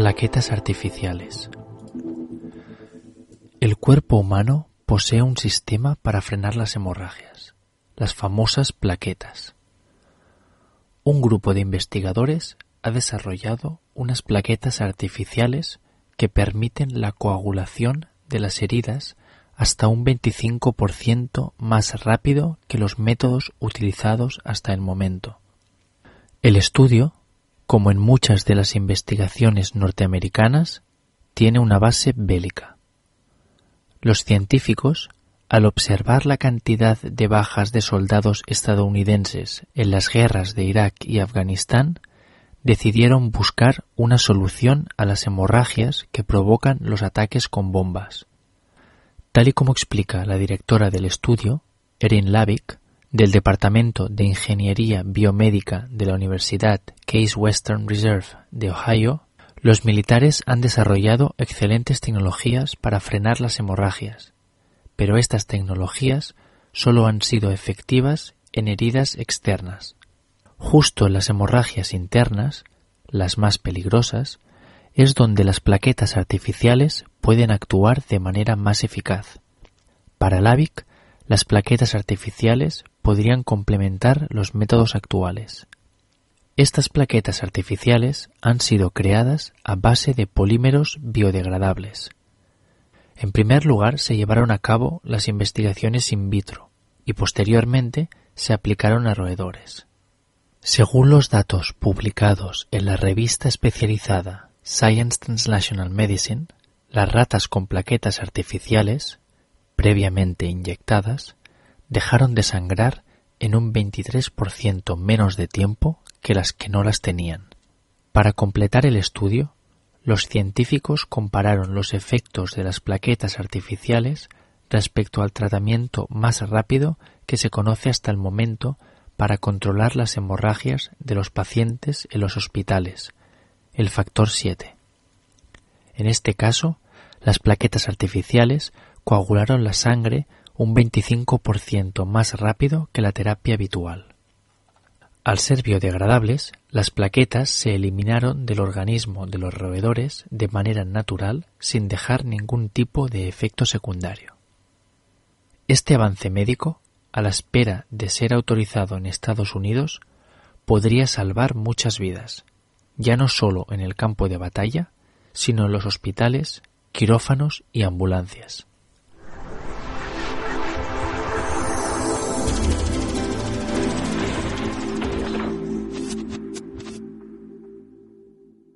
Plaquetas artificiales. El cuerpo humano posee un sistema para frenar las hemorragias, las famosas plaquetas. Un grupo de investigadores ha desarrollado unas plaquetas artificiales que permiten la coagulación de las heridas hasta un 25% más rápido que los métodos utilizados hasta el momento. El estudio, como en muchas de las investigaciones norteamericanas, tiene una base bélica. Los científicos, al observar la cantidad de bajas de soldados estadounidenses en las guerras de Irak y Afganistán, decidieron buscar una solución a las hemorragias que provocan los ataques con bombas. Tal y como explica la directora del estudio, Erin Lavick, del Departamento de Ingeniería Biomédica de la Universidad Case Western Reserve de Ohio, los militares han desarrollado excelentes tecnologías para frenar las hemorragias, pero estas tecnologías solo han sido efectivas en heridas externas. Justo en las hemorragias internas, las más peligrosas, es donde las plaquetas artificiales pueden actuar de manera más eficaz. Para LAVIC, las plaquetas artificiales podrían complementar los métodos actuales. Estas plaquetas artificiales han sido creadas a base de polímeros biodegradables. En primer lugar se llevaron a cabo las investigaciones in vitro y posteriormente se aplicaron a roedores. Según los datos publicados en la revista especializada Science Translational Medicine, las ratas con plaquetas artificiales, previamente inyectadas, dejaron de sangrar en un 23% menos de tiempo que las que no las tenían. Para completar el estudio, los científicos compararon los efectos de las plaquetas artificiales respecto al tratamiento más rápido que se conoce hasta el momento para controlar las hemorragias de los pacientes en los hospitales, el factor 7. En este caso, las plaquetas artificiales coagularon la sangre un 25% más rápido que la terapia habitual. Al ser biodegradables, las plaquetas se eliminaron del organismo de los roedores de manera natural sin dejar ningún tipo de efecto secundario. Este avance médico, a la espera de ser autorizado en Estados Unidos, podría salvar muchas vidas, ya no solo en el campo de batalla, sino en los hospitales, quirófanos y ambulancias.